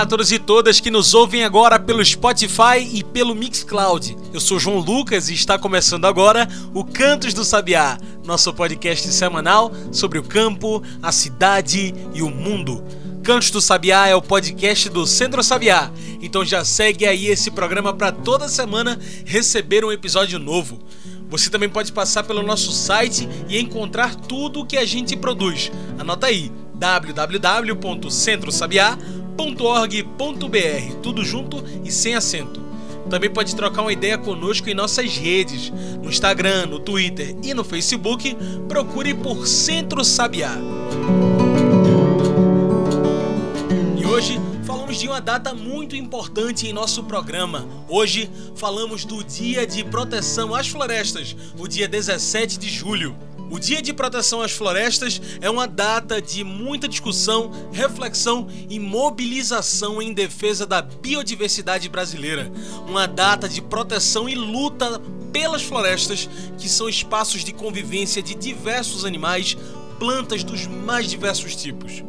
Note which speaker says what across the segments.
Speaker 1: Olá a todos e todas que nos ouvem agora pelo Spotify e pelo Mixcloud. Eu sou João Lucas e está começando agora o Cantos do Sabiá, nosso podcast semanal sobre o campo, a cidade e o mundo. Cantos do Sabiá é o podcast do Centro Sabiá, então já segue aí esse programa para toda semana receber um episódio novo. Você também pode passar pelo nosso site e encontrar tudo o que a gente produz. Anota aí www.centrosabiá.org.br, tudo junto e sem acento. Também pode trocar uma ideia conosco em nossas redes, no Instagram, no Twitter e no Facebook. Procure por Centro Sabiá. E hoje falamos de uma data muito importante em nosso programa. Hoje falamos do Dia de Proteção às Florestas, o dia 17 de julho. O Dia de Proteção às Florestas é uma data de muita discussão, reflexão e mobilização em defesa da biodiversidade brasileira. Uma data de proteção e luta pelas florestas, que são espaços de convivência de diversos animais, plantas dos mais diversos tipos.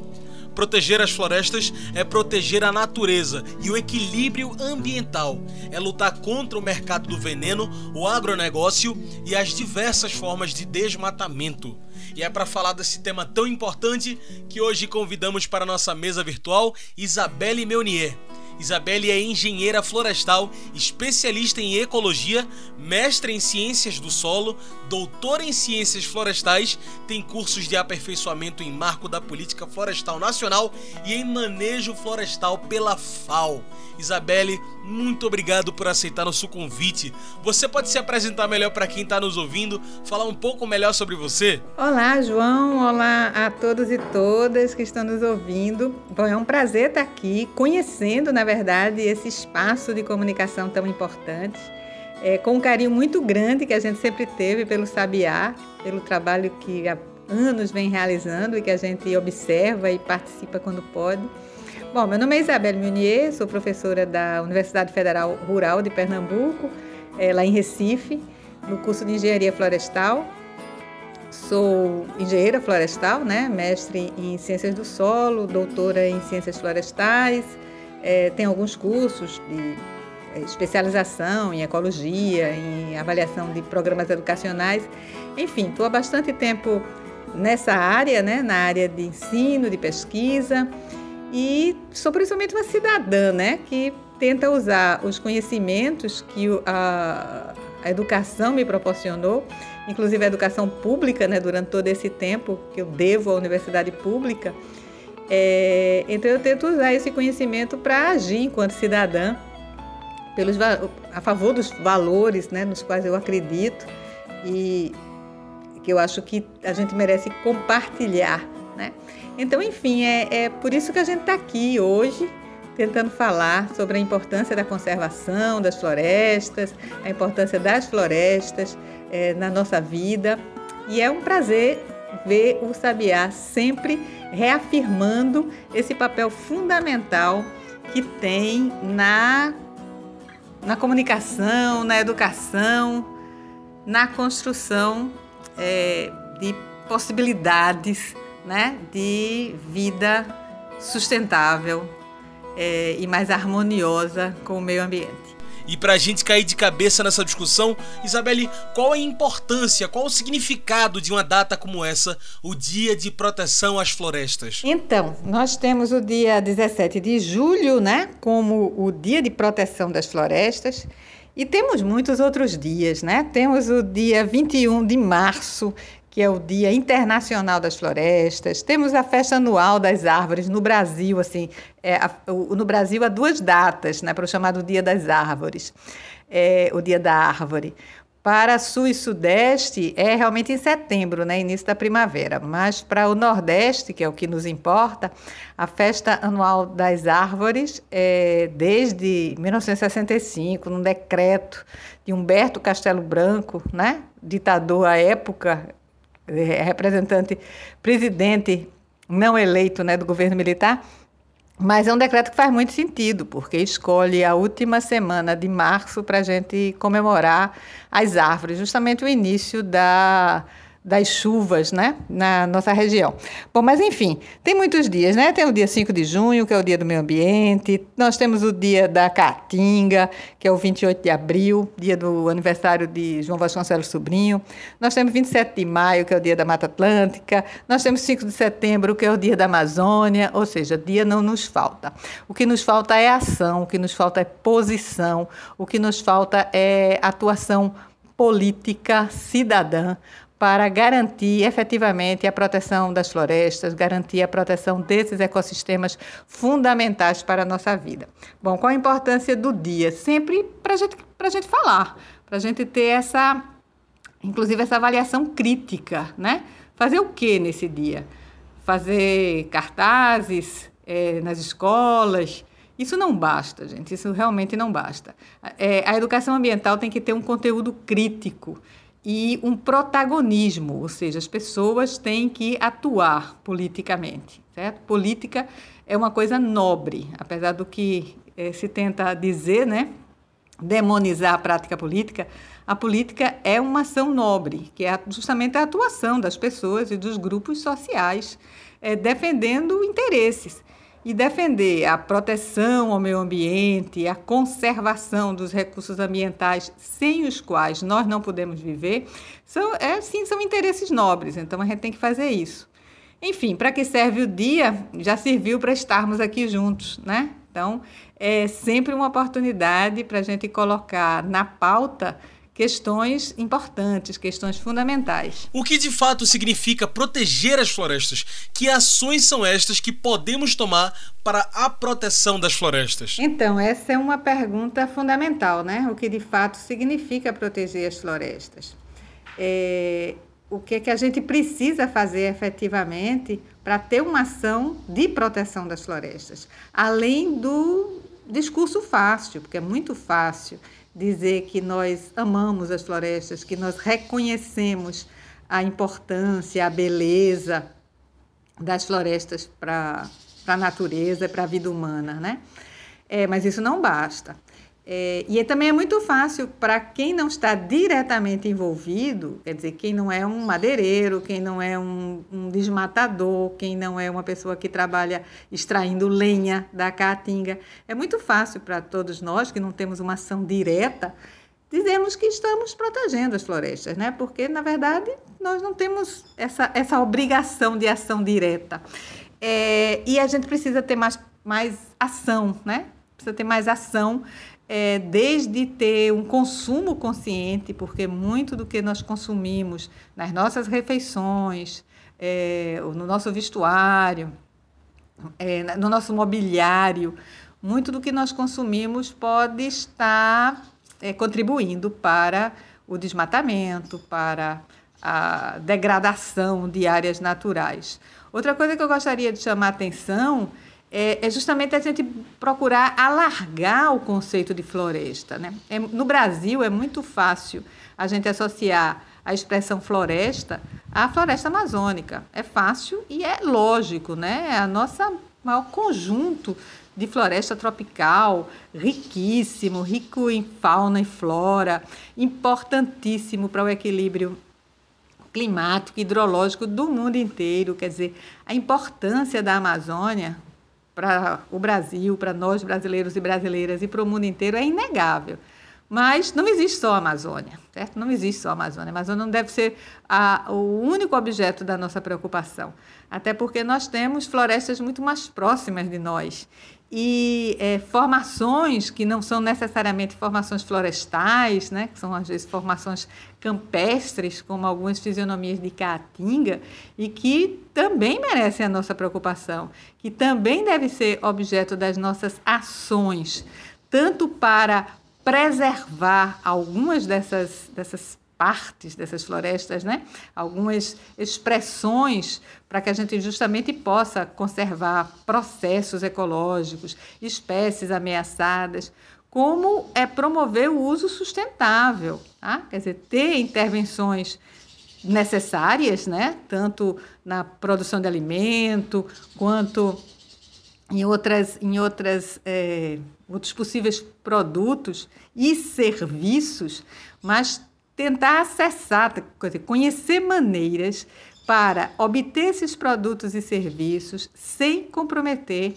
Speaker 1: Proteger as florestas é proteger a natureza e o equilíbrio ambiental. É lutar contra o mercado do veneno, o agronegócio e as diversas formas de desmatamento. E é para falar desse tema tão importante que hoje convidamos para nossa mesa virtual Isabelle Meunier Isabelle é engenheira florestal, especialista em ecologia, mestre em ciências do solo, doutora em ciências florestais, tem cursos de aperfeiçoamento em marco da política florestal nacional e em manejo florestal pela FAO. Isabelle, muito obrigado por aceitar nosso convite. Você pode se apresentar melhor para quem está nos ouvindo, falar um pouco melhor sobre você?
Speaker 2: Olá, João. Olá a todos e todas que estão nos ouvindo. Bom, é um prazer estar aqui conhecendo, na verdade, esse espaço de comunicação tão importante. É, com um carinho muito grande que a gente sempre teve pelo Sabiá, pelo trabalho que há anos vem realizando e que a gente observa e participa quando pode. Bom, meu nome é Isabelle Munier, sou professora da Universidade Federal Rural de Pernambuco, é, lá em Recife, no curso de Engenharia Florestal. Sou engenheira florestal, né? mestre em Ciências do Solo, doutora em Ciências Florestais, é, tenho alguns cursos de é, especialização em ecologia, em avaliação de programas educacionais. Enfim, estou há bastante tempo nessa área, né? na área de ensino, de pesquisa. E sou principalmente uma cidadã, né, que tenta usar os conhecimentos que a, a educação me proporcionou, inclusive a educação pública, né, durante todo esse tempo que eu devo à universidade pública. É, então eu tento usar esse conhecimento para agir enquanto cidadã pelos, a favor dos valores né, nos quais eu acredito e que eu acho que a gente merece compartilhar. Né? Então, enfim, é, é por isso que a gente está aqui hoje tentando falar sobre a importância da conservação das florestas, a importância das florestas é, na nossa vida. E é um prazer ver o Sabiá sempre reafirmando esse papel fundamental que tem na, na comunicação, na educação, na construção é, de possibilidades né, de vida sustentável é, e mais harmoniosa com o meio ambiente.
Speaker 1: E para a gente cair de cabeça nessa discussão, Isabelle, qual a importância, qual o significado de uma data como essa, o Dia de Proteção às Florestas?
Speaker 2: Então, nós temos o dia 17 de julho, né, como o Dia de Proteção das Florestas. E temos muitos outros dias, né? Temos o dia 21 de março, que é o Dia Internacional das Florestas. Temos a festa anual das árvores no Brasil, assim, é, a, o, no Brasil há duas datas, né, para o chamado Dia das Árvores, é, o Dia da Árvore. Para Sul e Sudeste é realmente em setembro, né, início da primavera, mas para o Nordeste, que é o que nos importa, a festa anual das árvores é desde 1965, num decreto de Humberto Castelo Branco, né, ditador à época, representante, presidente não eleito né, do governo militar, mas é um decreto que faz muito sentido, porque escolhe a última semana de março para a gente comemorar as árvores, justamente o início da das chuvas, né, na nossa região. Bom, mas enfim, tem muitos dias, né? Tem o dia 5 de junho, que é o dia do meio ambiente, nós temos o dia da Caatinga, que é o 28 de abril, dia do aniversário de João Vasconcelos Sobrinho. Nós temos 27 de maio, que é o dia da Mata Atlântica. Nós temos 5 de setembro, que é o dia da Amazônia, ou seja, dia não nos falta. O que nos falta é ação, o que nos falta é posição, o que nos falta é atuação política cidadã para garantir efetivamente a proteção das florestas, garantir a proteção desses ecossistemas fundamentais para a nossa vida. Bom, qual a importância do dia? Sempre para gente, a gente falar, para a gente ter essa, inclusive essa avaliação crítica, né? Fazer o que nesse dia? Fazer cartazes é, nas escolas, isso não basta, gente. Isso realmente não basta. É, a educação ambiental tem que ter um conteúdo crítico e um protagonismo, ou seja, as pessoas têm que atuar politicamente, certo? Política é uma coisa nobre, apesar do que eh, se tenta dizer, né? Demonizar a prática política, a política é uma ação nobre, que é justamente a atuação das pessoas e dos grupos sociais eh, defendendo interesses e defender a proteção ao meio ambiente, a conservação dos recursos ambientais sem os quais nós não podemos viver, são, é, sim, são interesses nobres, então a gente tem que fazer isso. Enfim, para que serve o dia? Já serviu para estarmos aqui juntos, né? Então, é sempre uma oportunidade para a gente colocar na pauta questões importantes, questões fundamentais.
Speaker 1: O que de fato significa proteger as florestas? Que ações são estas que podemos tomar para a proteção das florestas?
Speaker 2: Então, essa é uma pergunta fundamental, né? O que de fato significa proteger as florestas? É, o que, é que a gente precisa fazer efetivamente para ter uma ação de proteção das florestas, além do discurso fácil, porque é muito fácil dizer que nós amamos as florestas, que nós reconhecemos a importância, a beleza das florestas para a natureza, para a vida humana, né? É, mas isso não basta. É, e também é muito fácil para quem não está diretamente envolvido, quer dizer, quem não é um madeireiro, quem não é um, um desmatador, quem não é uma pessoa que trabalha extraindo lenha da caatinga. É muito fácil para todos nós que não temos uma ação direta dizermos que estamos protegendo as florestas, né? Porque, na verdade, nós não temos essa, essa obrigação de ação direta. É, e a gente precisa ter mais, mais ação, né? Precisa ter mais ação é, desde ter um consumo consciente, porque muito do que nós consumimos nas nossas refeições, é, no nosso vestuário, é, no nosso mobiliário, muito do que nós consumimos pode estar é, contribuindo para o desmatamento, para a degradação de áreas naturais. Outra coisa que eu gostaria de chamar a atenção é, é, justamente a gente procurar alargar o conceito de floresta. Né? É, no Brasil, é muito fácil a gente associar a expressão floresta à floresta amazônica. É fácil e é lógico, né? É a nossa maior conjunto de floresta tropical, riquíssimo, rico em fauna e flora, importantíssimo para o equilíbrio climático, hidrológico do mundo inteiro. Quer dizer, a importância da Amazônia para o Brasil, para nós brasileiros e brasileiras e para o mundo inteiro é inegável. Mas não existe só a Amazônia, certo? Não existe só a Amazônia. A Amazônia não deve ser a, o único objeto da nossa preocupação, até porque nós temos florestas muito mais próximas de nós e é, formações que não são necessariamente formações florestais, né, que são às vezes formações campestres, como algumas fisionomias de caatinga, e que também merecem a nossa preocupação, que também deve ser objeto das nossas ações, tanto para preservar algumas dessas, dessas partes dessas florestas, né? algumas expressões para que a gente justamente possa conservar processos ecológicos, espécies ameaçadas, como é promover o uso sustentável, tá? quer dizer, ter intervenções necessárias, né? tanto na produção de alimento quanto em outras, em outras é, outros possíveis produtos e serviços, mas tentar acessar, conhecer maneiras para obter esses produtos e serviços sem comprometer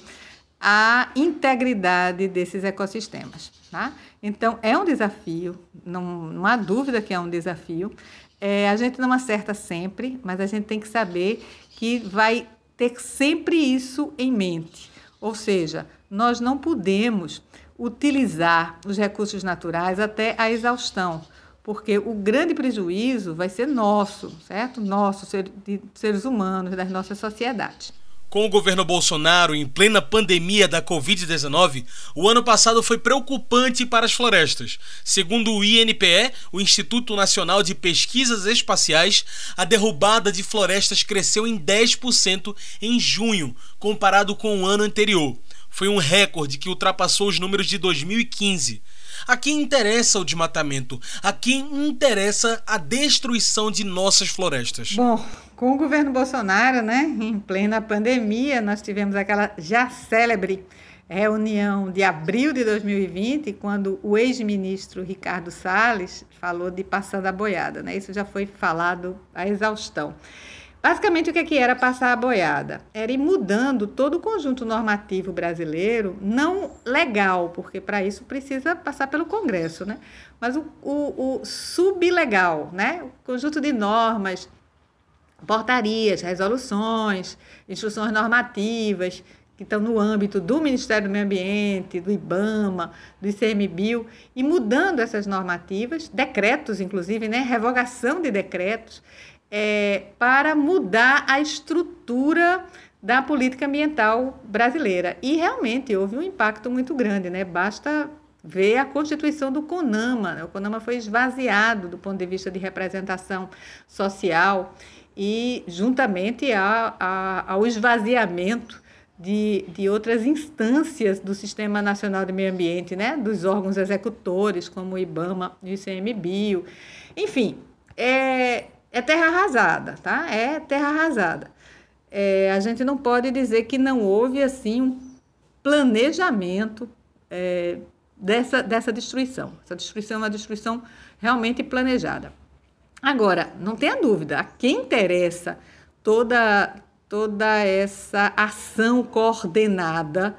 Speaker 2: a integridade desses ecossistemas. Tá? Então, é um desafio, não, não há dúvida que é um desafio. É, a gente não acerta sempre, mas a gente tem que saber que vai ter sempre isso em mente. Ou seja, nós não podemos utilizar os recursos naturais até a exaustão, porque o grande prejuízo vai ser nosso, certo? Nosso, ser, de seres humanos, das nossas sociedades.
Speaker 1: Com o governo Bolsonaro em plena pandemia da Covid-19, o ano passado foi preocupante para as florestas. Segundo o INPE, o Instituto Nacional de Pesquisas Espaciais, a derrubada de florestas cresceu em 10% em junho, comparado com o ano anterior. Foi um recorde que ultrapassou os números de 2015. A quem interessa o desmatamento? A quem interessa a destruição de nossas florestas?
Speaker 2: Bom, com o governo Bolsonaro, né, em plena pandemia, nós tivemos aquela já célebre reunião de abril de 2020, quando o ex-ministro Ricardo Salles falou de passando a boiada, né? Isso já foi falado à exaustão. Basicamente, o que, é que era passar a boiada? Era ir mudando todo o conjunto normativo brasileiro, não legal, porque para isso precisa passar pelo Congresso, né? mas o, o, o sublegal, né? o conjunto de normas, portarias, resoluções, instruções normativas que estão no âmbito do Ministério do Meio Ambiente, do IBAMA, do ICMBio, e mudando essas normativas, decretos, inclusive, né? revogação de decretos, é, para mudar a estrutura da política ambiental brasileira. E realmente houve um impacto muito grande, né? Basta ver a constituição do CONAMA. Né? O CONAMA foi esvaziado do ponto de vista de representação social e juntamente a, a, ao esvaziamento de, de outras instâncias do Sistema Nacional de Meio Ambiente, né? dos órgãos executores, como o IBAMA e o ICMBio. Enfim, é, é terra arrasada, tá? É terra arrasada. É, a gente não pode dizer que não houve assim um planejamento é, dessa, dessa destruição. Essa destruição é uma destruição realmente planejada. Agora, não tenha dúvida, a quem interessa toda, toda essa ação coordenada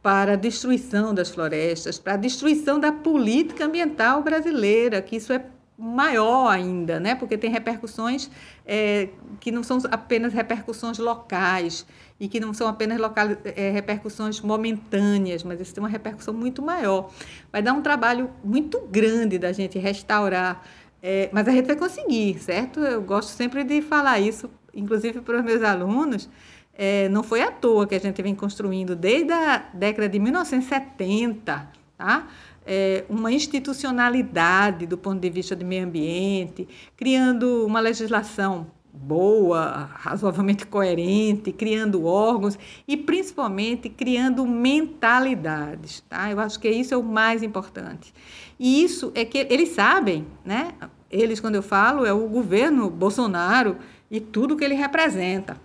Speaker 2: para a destruição das florestas, para a destruição da política ambiental brasileira, que isso é maior ainda, né? porque tem repercussões é, que não são apenas repercussões locais e que não são apenas local, é, repercussões momentâneas, mas isso tem uma repercussão muito maior. Vai dar um trabalho muito grande da gente restaurar, é, mas a gente vai conseguir, certo? Eu gosto sempre de falar isso, inclusive para os meus alunos. É, não foi à toa que a gente vem construindo desde a década de 1970, tá? É, uma institucionalidade do ponto de vista do meio ambiente, criando uma legislação boa, razoavelmente coerente, criando órgãos e principalmente criando mentalidades, tá? Eu acho que isso é o mais importante. E isso é que eles sabem, né? Eles, quando eu falo, é o governo Bolsonaro e tudo que ele representa.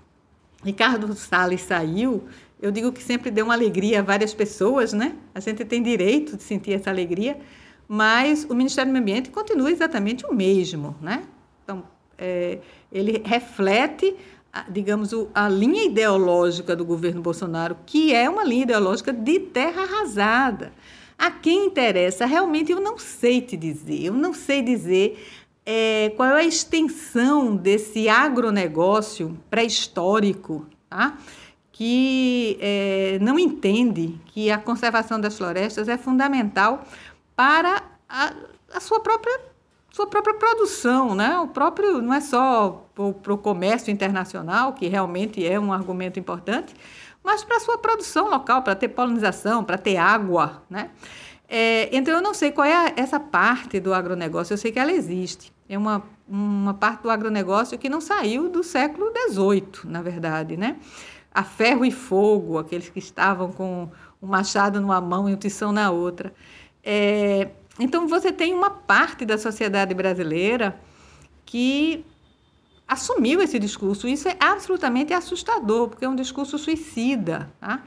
Speaker 2: Ricardo Salles saiu, eu digo que sempre deu uma alegria a várias pessoas, né? A gente tem direito de sentir essa alegria, mas o Ministério do Meio Ambiente continua exatamente o mesmo, né? Então, é, ele reflete, digamos, a linha ideológica do governo Bolsonaro, que é uma linha ideológica de terra arrasada. A quem interessa, realmente eu não sei te dizer, eu não sei dizer é, qual é a extensão desse agronegócio pré-histórico, tá? Que é, não entende que a conservação das florestas é fundamental para a, a sua própria sua própria produção, né? O próprio não é só para o comércio internacional, que realmente é um argumento importante, mas para a sua produção local, para ter polinização, para ter água, né? É, então eu não sei qual é essa parte do agronegócio, eu sei que ela existe. É uma, uma parte do agronegócio que não saiu do século XVIII, na verdade, né? A ferro e fogo, aqueles que estavam com o machado numa mão e o tição na outra. É, então, você tem uma parte da sociedade brasileira que assumiu esse discurso. Isso é absolutamente assustador, porque é um discurso suicida. Tá?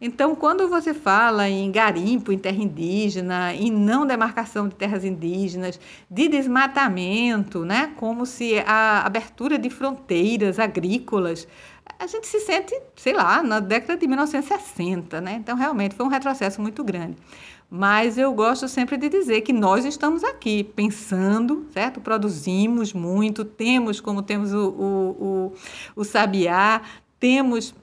Speaker 2: Então, quando você fala em garimpo em terra indígena, em não demarcação de terras indígenas, de desmatamento, né, como se a abertura de fronteiras agrícolas, a gente se sente, sei lá, na década de 1960, né? Então, realmente foi um retrocesso muito grande. Mas eu gosto sempre de dizer que nós estamos aqui pensando, certo? Produzimos muito, temos, como temos o, o, o, o Sabiá, temos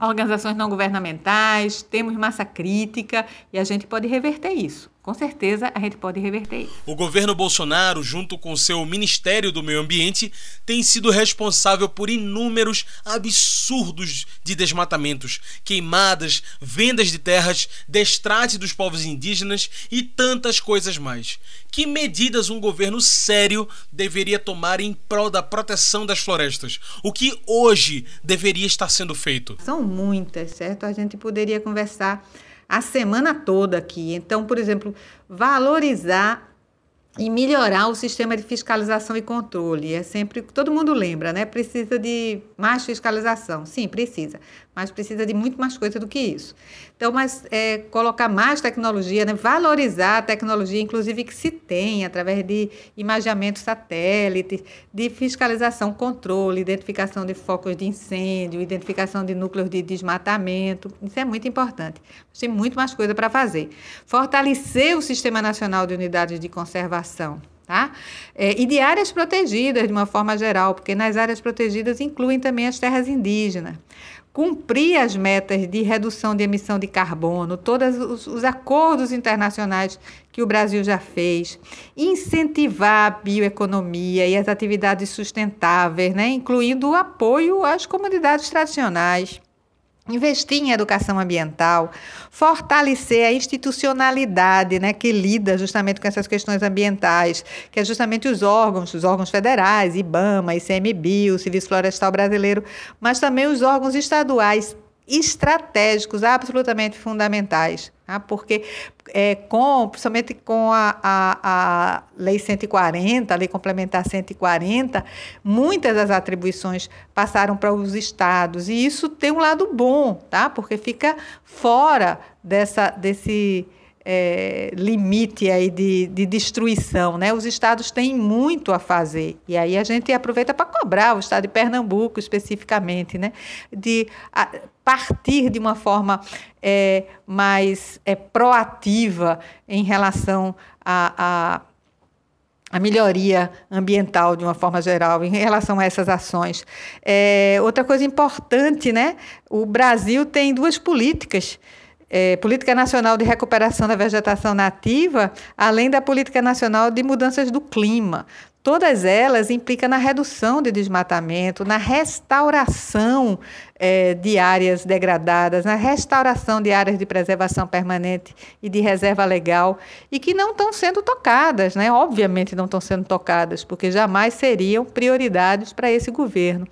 Speaker 2: organizações não governamentais, temos massa crítica e a gente pode reverter isso. Com certeza a gente pode reverter isso.
Speaker 1: O governo Bolsonaro, junto com seu Ministério do Meio Ambiente, tem sido responsável por inúmeros absurdos de desmatamentos, queimadas, vendas de terras, destrate dos povos indígenas e tantas coisas mais. Que medidas um governo sério deveria tomar em prol da proteção das florestas? O que hoje deveria estar sendo feito?
Speaker 2: São muitas, certo? A gente poderia conversar a semana toda aqui. Então, por exemplo, valorizar e melhorar o sistema de fiscalização e controle. É sempre, todo mundo lembra, né? Precisa de mais fiscalização. Sim, precisa mas precisa de muito mais coisa do que isso. Então, mas é, colocar mais tecnologia, né? valorizar a tecnologia, inclusive que se tem através de imageamento satélite, de fiscalização, controle, identificação de focos de incêndio, identificação de núcleos de desmatamento. Isso é muito importante. Tem muito mais coisa para fazer. Fortalecer o Sistema Nacional de Unidades de Conservação. Tá? É, e de áreas protegidas, de uma forma geral, porque nas áreas protegidas incluem também as terras indígenas cumprir as metas de redução de emissão de carbono, todos os, os, acordos internacionais que o Brasil já fez, incentivar a bioeconomia e as atividades sustentáveis, né, incluindo o apoio às comunidades tradicionais investir em educação ambiental, fortalecer a institucionalidade né, que lida justamente com essas questões ambientais, que é justamente os órgãos, os órgãos federais, IBAMA, ICMBio, Serviço Florestal Brasileiro, mas também os órgãos estaduais estratégicos absolutamente fundamentais, tá? porque é, com, principalmente com a, a, a Lei 140, a Lei Complementar 140, muitas das atribuições passaram para os estados, e isso tem um lado bom, tá? porque fica fora dessa, desse é, limite aí de, de destruição. Né? Os estados têm muito a fazer. E aí a gente aproveita para cobrar o estado de Pernambuco especificamente, né? de a, partir de uma forma é, mais é, proativa em relação a, a a melhoria ambiental de uma forma geral em relação a essas ações. É, outra coisa importante, né? O Brasil tem duas políticas é, Política Nacional de Recuperação da Vegetação Nativa, além da Política Nacional de Mudanças do Clima. Todas elas implicam na redução de desmatamento, na restauração é, de áreas degradadas, na restauração de áreas de preservação permanente e de reserva legal, e que não estão sendo tocadas, né? obviamente não estão sendo tocadas, porque jamais seriam prioridades para esse governo.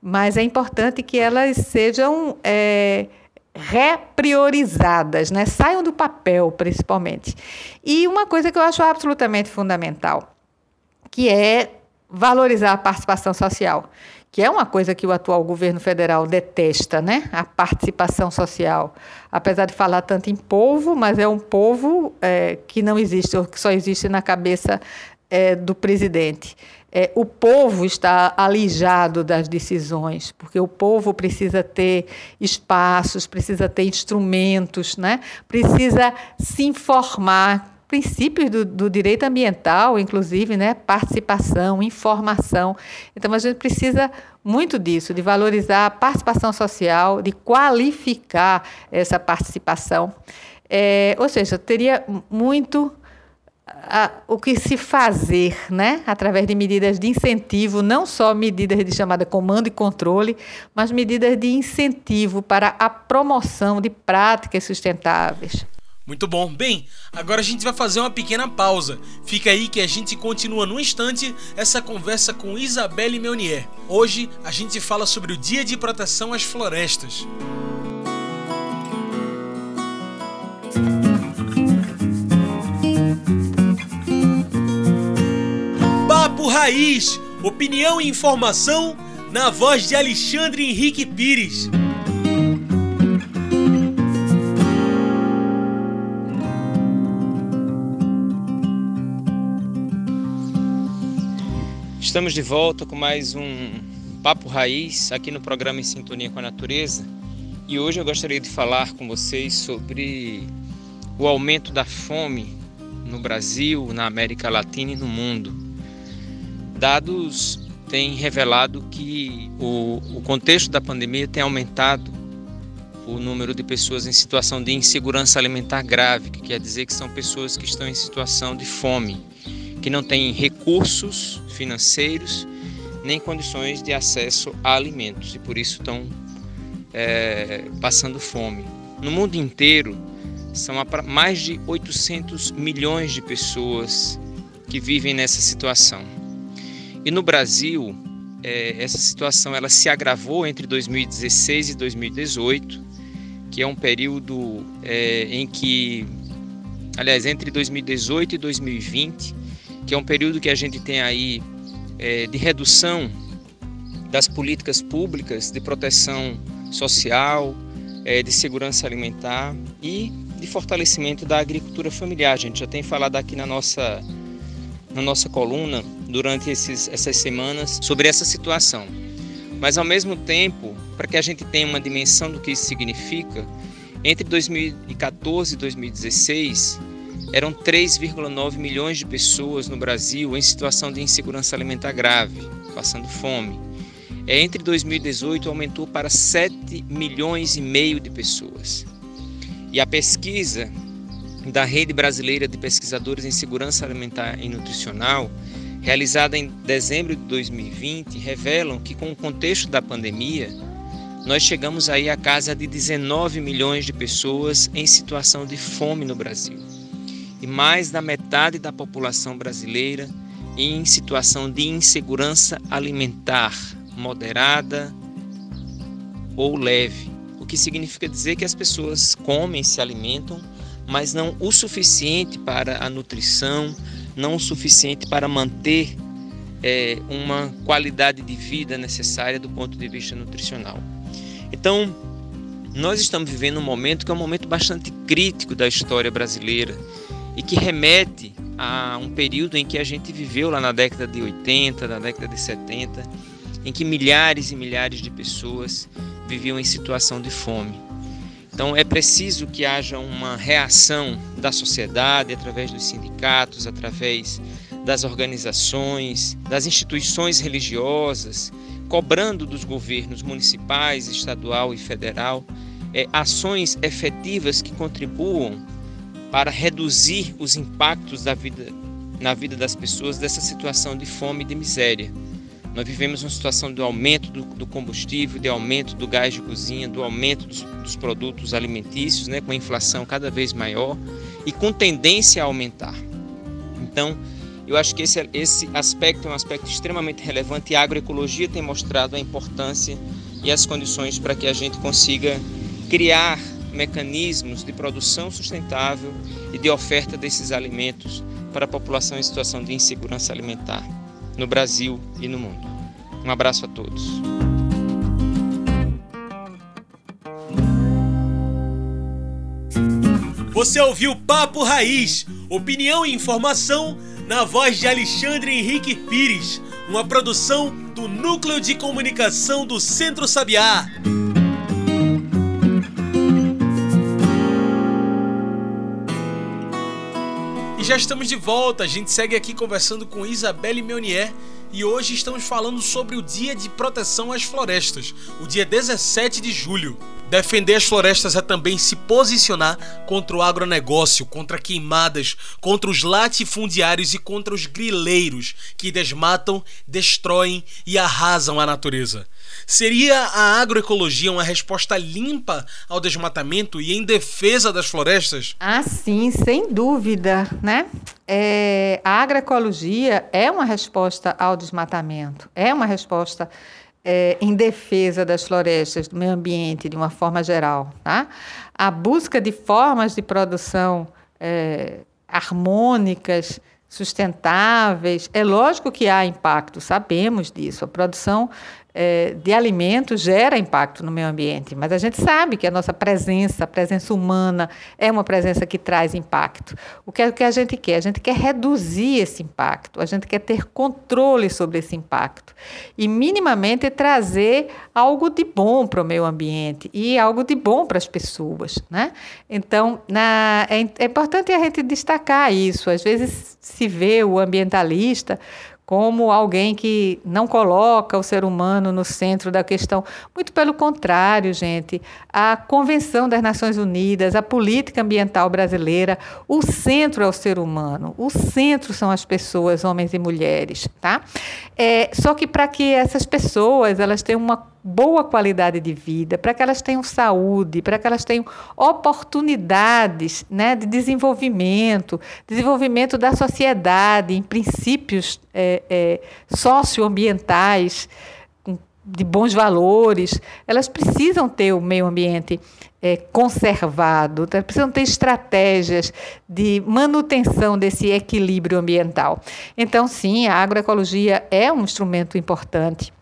Speaker 2: Mas é importante que elas sejam. É, repriorizadas, né? saiam do papel, principalmente. E uma coisa que eu acho absolutamente fundamental, que é valorizar a participação social, que é uma coisa que o atual governo federal detesta, né? A participação social. Apesar de falar tanto em povo, mas é um povo é, que não existe, ou que só existe na cabeça é, do presidente é, o povo está alijado das decisões, porque o povo precisa ter espaços, precisa ter instrumentos, né? precisa se informar. Princípios do, do direito ambiental, inclusive, né? participação, informação. Então, a gente precisa muito disso, de valorizar a participação social, de qualificar essa participação. É, ou seja, teria muito a, o que se fazer, né? através de medidas de incentivo, não só medidas de chamada comando e controle, mas medidas de incentivo para a promoção de práticas sustentáveis.
Speaker 1: Muito bom. Bem, agora a gente vai fazer uma pequena pausa. Fica aí que a gente continua no instante essa conversa com Isabelle Meunier. Hoje a gente fala sobre o Dia de Proteção às Florestas. Raiz, Opinião e informação na voz de Alexandre Henrique Pires.
Speaker 3: Estamos de volta com mais um Papo Raiz aqui no programa Em Sintonia com a Natureza. E hoje eu gostaria de falar com vocês sobre o aumento da fome no Brasil, na América Latina e no mundo. Dados têm revelado que o, o contexto da pandemia tem aumentado o número de pessoas em situação de insegurança alimentar grave, que quer dizer que são pessoas que estão em situação de fome, que não têm recursos financeiros nem condições de acesso a alimentos e por isso estão é, passando fome. No mundo inteiro, são mais de 800 milhões de pessoas que vivem nessa situação. E no Brasil, é, essa situação ela se agravou entre 2016 e 2018, que é um período é, em que, aliás, entre 2018 e 2020, que é um período que a gente tem aí é, de redução das políticas públicas de proteção social, é, de segurança alimentar e de fortalecimento da agricultura familiar. A gente já tem falado aqui na nossa, na nossa coluna durante esses, essas semanas sobre essa situação. Mas ao mesmo tempo, para que a gente tenha uma dimensão do que isso significa, entre 2014 e 2016 eram 3,9 milhões de pessoas no Brasil em situação de insegurança alimentar grave, passando fome. É, entre 2018 aumentou para 7 milhões e meio de pessoas. E a pesquisa da Rede Brasileira de Pesquisadores em Segurança Alimentar e Nutricional, realizada em dezembro de 2020, revelam que com o contexto da pandemia, nós chegamos aí à casa de 19 milhões de pessoas em situação de fome no Brasil. E mais da metade da população brasileira em situação de insegurança alimentar moderada ou leve, o que significa dizer que as pessoas comem, se alimentam, mas não o suficiente para a nutrição, não o suficiente para manter é, uma qualidade de vida necessária do ponto de vista nutricional. Então, nós estamos vivendo um momento que é um momento bastante crítico da história brasileira e que remete a um período em que a gente viveu lá na década de 80, na década de 70 em que milhares e milhares de pessoas viviam em situação de fome. Então é preciso que haja uma reação da sociedade através dos sindicatos, através das organizações, das instituições religiosas, cobrando dos governos municipais, estadual e federal é, ações efetivas que contribuam para reduzir os impactos da vida, na vida das pessoas dessa situação de fome e de miséria. Nós vivemos uma situação do aumento do, do combustível, de aumento do gás de cozinha, do aumento dos, dos produtos alimentícios, né, com a inflação cada vez maior e com tendência a aumentar. Então, eu acho que esse, esse aspecto é um aspecto extremamente relevante e a agroecologia tem mostrado a importância e as condições para que a gente consiga criar mecanismos de produção sustentável e de oferta desses alimentos para a população em situação de insegurança alimentar no Brasil e no mundo. Um abraço a todos.
Speaker 1: Você ouviu Papo Raiz, opinião e informação na voz de Alexandre Henrique Pires, uma produção do Núcleo de Comunicação do Centro Sabiá. Já estamos de volta. A gente segue aqui conversando com Isabelle Meunier e hoje estamos falando sobre o Dia de Proteção às Florestas, o dia 17 de julho. Defender as florestas é também se posicionar contra o agronegócio, contra queimadas, contra os latifundiários e contra os grileiros que desmatam, destroem e arrasam a natureza. Seria a agroecologia uma resposta limpa ao desmatamento e em defesa das florestas?
Speaker 2: Ah, sim, sem dúvida, né? É, a agroecologia é uma resposta ao desmatamento, é uma resposta é, em defesa das florestas, do meio ambiente, de uma forma geral. Tá? A busca de formas de produção é, harmônicas sustentáveis. É lógico que há impacto, sabemos disso. A produção é, de alimentos gera impacto no meio ambiente, mas a gente sabe que a nossa presença, a presença humana, é uma presença que traz impacto. O que é o que a gente quer? A gente quer reduzir esse impacto, a gente quer ter controle sobre esse impacto e minimamente trazer algo de bom para o meio ambiente e algo de bom para as pessoas, né? Então, na, é, é importante a gente destacar isso. Às vezes se vê o ambientalista como alguém que não coloca o ser humano no centro da questão. Muito pelo contrário, gente. A Convenção das Nações Unidas, a política ambiental brasileira, o centro é o ser humano, o centro são as pessoas, homens e mulheres, tá? É, só que para que essas pessoas elas tenham uma boa qualidade de vida, para que elas tenham saúde, para que elas tenham oportunidades né, de desenvolvimento, desenvolvimento da sociedade em princípios é, é, socioambientais, de bons valores, elas precisam ter o meio ambiente é, conservado, elas precisam ter estratégias de manutenção desse equilíbrio ambiental. Então, sim, a agroecologia é um instrumento importante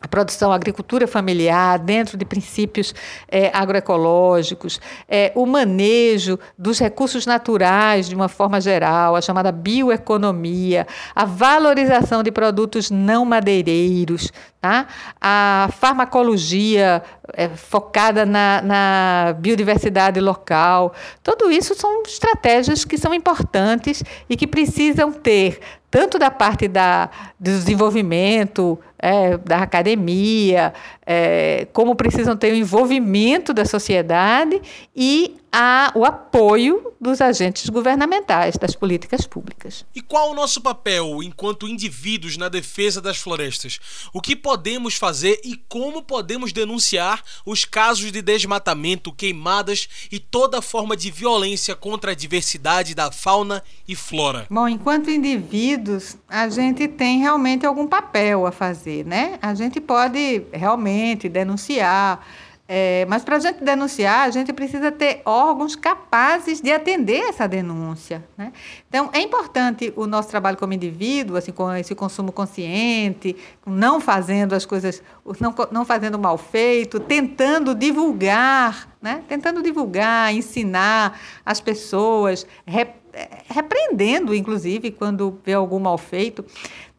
Speaker 2: a produção, a agricultura familiar, dentro de princípios é, agroecológicos, é, o manejo dos recursos naturais de uma forma geral, a chamada bioeconomia, a valorização de produtos não madeireiros, tá? a farmacologia é, focada na, na biodiversidade local. Tudo isso são estratégias que são importantes e que precisam ter tanto da parte da, do desenvolvimento, é, da academia, é, como precisam ter o envolvimento da sociedade e a, o apoio dos agentes governamentais, das políticas públicas.
Speaker 1: E qual o nosso papel enquanto indivíduos na defesa das florestas? O que podemos fazer e como podemos denunciar os casos de desmatamento, queimadas e toda forma de violência contra a diversidade da fauna e flora?
Speaker 2: Bom, enquanto indivíduos, a gente tem realmente algum papel a fazer, né? A gente pode realmente denunciar. É, mas para a gente denunciar, a gente precisa ter órgãos capazes de atender essa denúncia. Né? Então, é importante o nosso trabalho como indivíduo, assim, com esse consumo consciente, não fazendo as coisas, não, não fazendo mal feito, tentando divulgar, né? tentando divulgar, ensinar as pessoas, repreendendo, inclusive, quando vê algum mal feito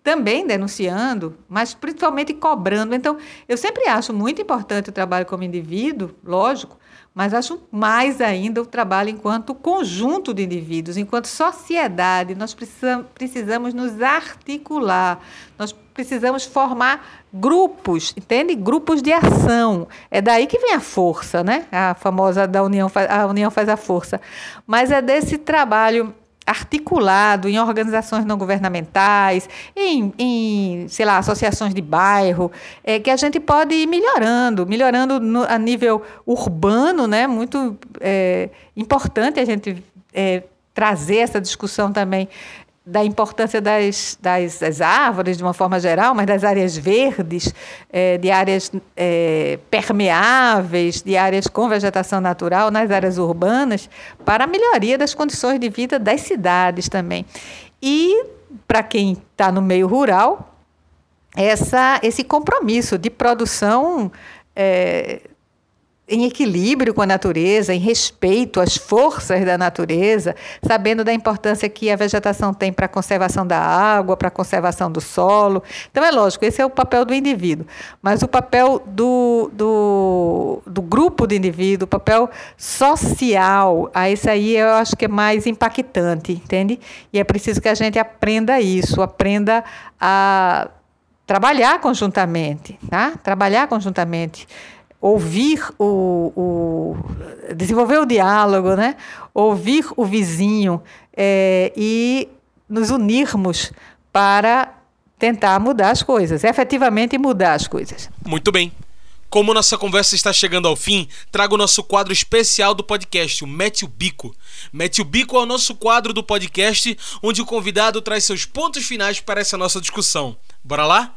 Speaker 2: também denunciando, mas principalmente cobrando. Então, eu sempre acho muito importante o trabalho como indivíduo, lógico, mas acho mais ainda o trabalho enquanto conjunto de indivíduos, enquanto sociedade. Nós precisamos, nos articular, nós precisamos formar grupos, entende? Grupos de ação. É daí que vem a força, né? A famosa da união, a união faz a força. Mas é desse trabalho articulado em organizações não governamentais, em, em sei lá, associações de bairro, é, que a gente pode ir melhorando, melhorando no, a nível urbano, né? Muito é, importante a gente é, trazer essa discussão também da importância das, das, das, árvores de uma forma geral, mas das áreas verdes, é, de áreas é, permeáveis, de áreas com vegetação natural nas áreas urbanas, para a melhoria das condições de vida das cidades também. E para quem está no meio rural, essa, esse compromisso de produção é, em equilíbrio com a natureza, em respeito às forças da natureza, sabendo da importância que a vegetação tem para a conservação da água, para a conservação do solo. Então, é lógico, esse é o papel do indivíduo. Mas o papel do, do, do grupo de indivíduo, o papel social, a esse aí eu acho que é mais impactante, entende? E é preciso que a gente aprenda isso, aprenda a trabalhar conjuntamente, tá? Trabalhar conjuntamente ouvir o, o, desenvolver o diálogo, né? ouvir o vizinho é, e nos unirmos para tentar mudar as coisas, efetivamente mudar as coisas.
Speaker 1: Muito bem. Como nossa conversa está chegando ao fim, trago o nosso quadro especial do podcast, o Mete o Bico. Mete o Bico é o nosso quadro do podcast onde o convidado traz seus pontos finais para essa nossa discussão. Bora lá?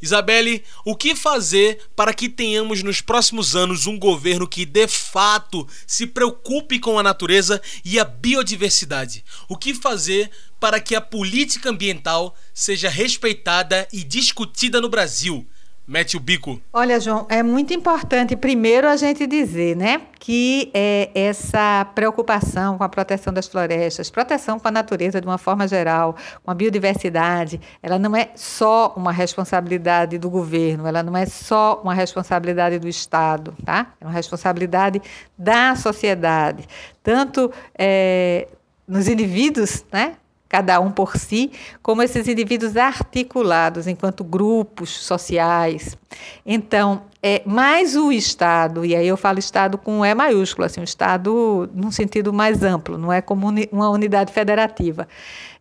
Speaker 1: Isabelle, o que fazer para que tenhamos nos próximos anos um governo que de fato se preocupe com a natureza e a biodiversidade? O que fazer para que a política ambiental seja respeitada e discutida no Brasil? Mete o bico.
Speaker 2: Olha, João, é muito importante primeiro a gente dizer, né, que é, essa preocupação com a proteção das florestas, proteção com a natureza de uma forma geral, com a biodiversidade, ela não é só uma responsabilidade do governo, ela não é só uma responsabilidade do Estado, tá? É uma responsabilidade da sociedade, tanto é, nos indivíduos, né, cada um por si, como esses indivíduos articulados enquanto grupos sociais. Então, é mais o Estado, e aí eu falo Estado com E maiúsculo, assim, o Estado num sentido mais amplo, não é como uma unidade federativa.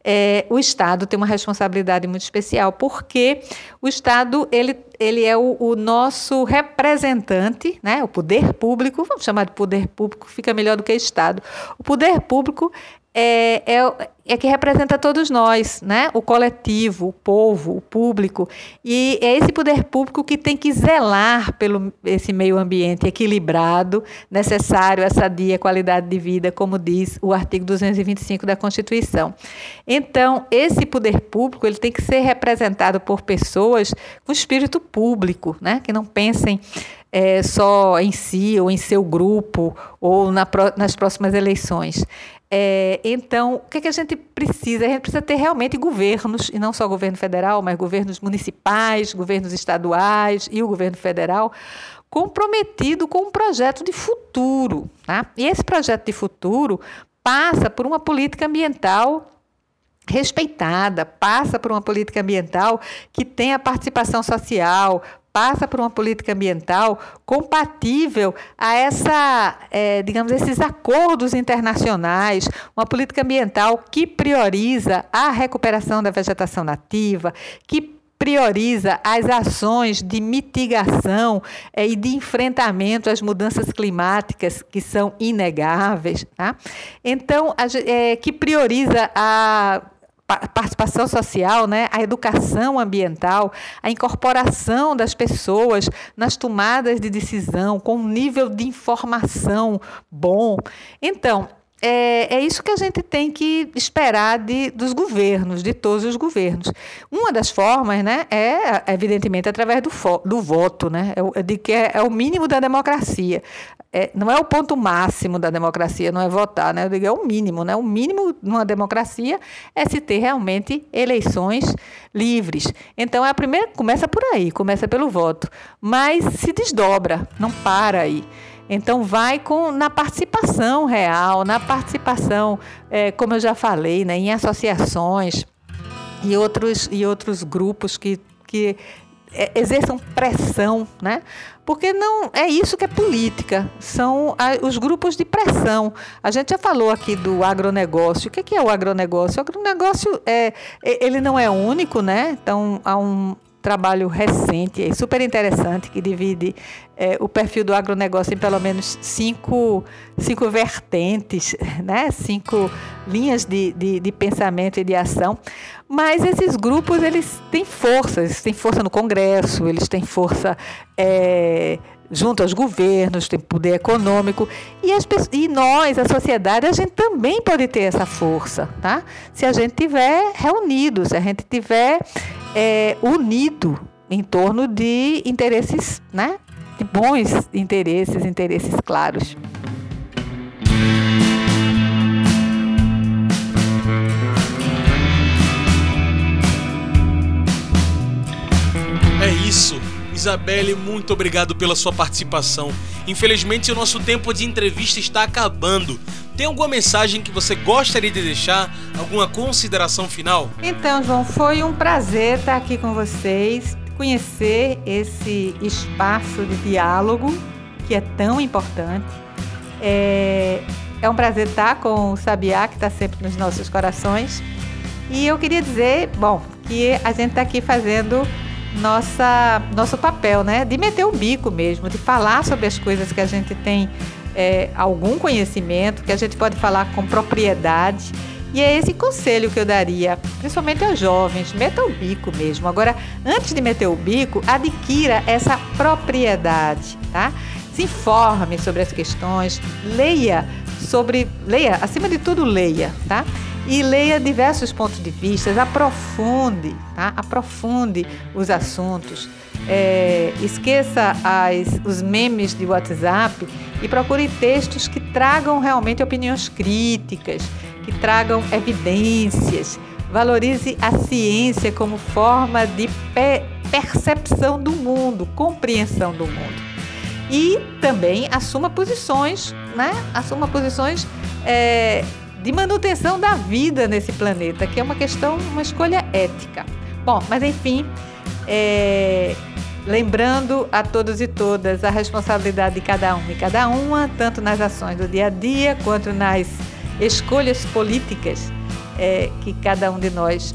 Speaker 2: É, o Estado tem uma responsabilidade muito especial, porque o Estado ele, ele é o, o, nosso representante, né? o poder público, vamos chamar de poder público, fica melhor do que Estado. O poder público é, é, é, que representa todos nós, né? o coletivo, o povo, o público. E é esse poder público que tem que zelar pelo esse meio ambiente equilibrado, necessário, essa dia qualidade de vida, como diz o artigo 225 da Constituição. Então, esse poder público ele tem que ser representado por pessoas com espírito público, né? que não pensem é, só em si ou em seu grupo ou na, nas próximas eleições. É, então, o que, é que a gente precisa? A gente precisa ter realmente governos, e não só governo federal, mas governos municipais, governos estaduais e o governo federal, comprometido com um projeto de futuro. Tá? E esse projeto de futuro passa por uma política ambiental respeitada, passa por uma política ambiental que tenha participação social, passa por uma política ambiental compatível a essa, é, digamos, esses acordos internacionais, uma política ambiental que prioriza a recuperação da vegetação nativa, que prioriza as ações de mitigação é, e de enfrentamento às mudanças climáticas que são inegáveis, tá? Então, a, é, que prioriza a participação social, né, a educação ambiental, a incorporação das pessoas nas tomadas de decisão, com um nível de informação bom. Então, é, é, isso que a gente tem que esperar de, dos governos, de todos os governos. Uma das formas né, é, evidentemente, através do, do voto, né, é, de que é, é, o mínimo da democracia. É, não é o ponto máximo da democracia, não é votar, né? Eu digo, é o mínimo, né? O mínimo numa democracia é se ter realmente eleições livres. Então, é a primeira começa por aí, começa pelo voto, mas se desdobra, não para aí. Então, vai com na participação real, na participação, é, como eu já falei, né, em associações e outros, e outros grupos que, que é, exerçam pressão, né? Porque não é isso que é política, são os grupos de pressão. A gente já falou aqui do agronegócio. O que é o agronegócio? O agronegócio é, ele não é único, né? Então, há um, trabalho recente, é super interessante, que divide é, o perfil do agronegócio em pelo menos cinco, cinco vertentes, né? cinco linhas de, de, de pensamento e de ação. Mas esses grupos eles têm força, eles têm força no Congresso, eles têm força. É, junto aos governos, tem poder econômico e, as, e nós, a sociedade, a gente também pode ter essa força, tá? Se a gente tiver reunido, se a gente tiver é, unido em torno de interesses, né? De bons interesses, interesses claros.
Speaker 1: É isso. Isabelle, muito obrigado pela sua participação. Infelizmente, o nosso tempo de entrevista está acabando. Tem alguma mensagem que você gostaria de deixar? Alguma consideração final?
Speaker 2: Então, João, foi um prazer estar aqui com vocês, conhecer esse espaço de diálogo que é tão importante. É, é um prazer estar com o Sabiá, que está sempre nos nossos corações. E eu queria dizer, bom, que a gente está aqui fazendo nossa, nosso papel, né? De meter o bico mesmo, de falar sobre as coisas que a gente tem é, algum conhecimento, que a gente pode falar com propriedade E é esse conselho que eu daria, principalmente aos jovens, meta o bico mesmo. Agora, antes de meter o bico, adquira essa propriedade, tá? Se informe sobre as questões, leia sobre, leia, acima de tudo leia, tá? E leia diversos pontos de vista, aprofunde, tá? Aprofunde os assuntos. É, esqueça as, os memes de WhatsApp e procure textos que tragam realmente opiniões críticas, que tragam evidências. Valorize a ciência como forma de percepção do mundo, compreensão do mundo. E também assuma posições, né? Assuma posições é, de manutenção da vida nesse planeta, que é uma questão, uma escolha ética. Bom, mas enfim, é, lembrando a todos e todas a responsabilidade de cada um e cada uma, tanto nas ações do dia a dia quanto nas escolhas políticas é, que cada um de nós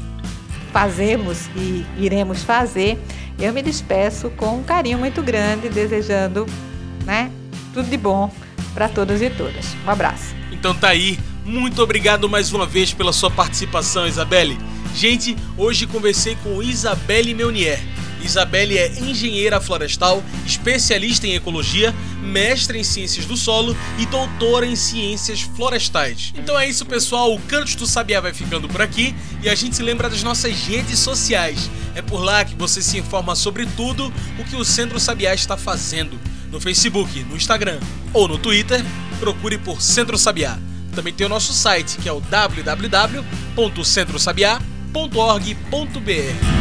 Speaker 2: fazemos e iremos fazer, eu me despeço com um carinho muito grande, desejando né, tudo de bom para todos e todas. Um abraço.
Speaker 1: Então tá aí. Muito obrigado mais uma vez pela sua participação, Isabelle. Gente, hoje conversei com Isabelle Meunier Isabelle é engenheira florestal, especialista em ecologia, mestre em ciências do solo e doutora em ciências florestais. Então é isso, pessoal. O Cantos do Sabiá vai ficando por aqui e a gente se lembra das nossas redes sociais. É por lá que você se informa sobre tudo o que o Centro Sabiá está fazendo. No Facebook, no Instagram ou no Twitter, procure por Centro Sabiá. Também tem o nosso site que é o www.centrosabiá.org.br.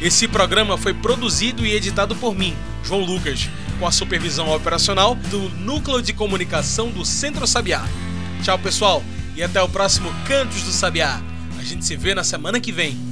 Speaker 1: Esse programa foi produzido e editado por mim, João Lucas, com a supervisão operacional do Núcleo de Comunicação do Centro Sabiá. Tchau, pessoal, e até o próximo Cantos do Sabiá. A gente se vê na semana que vem.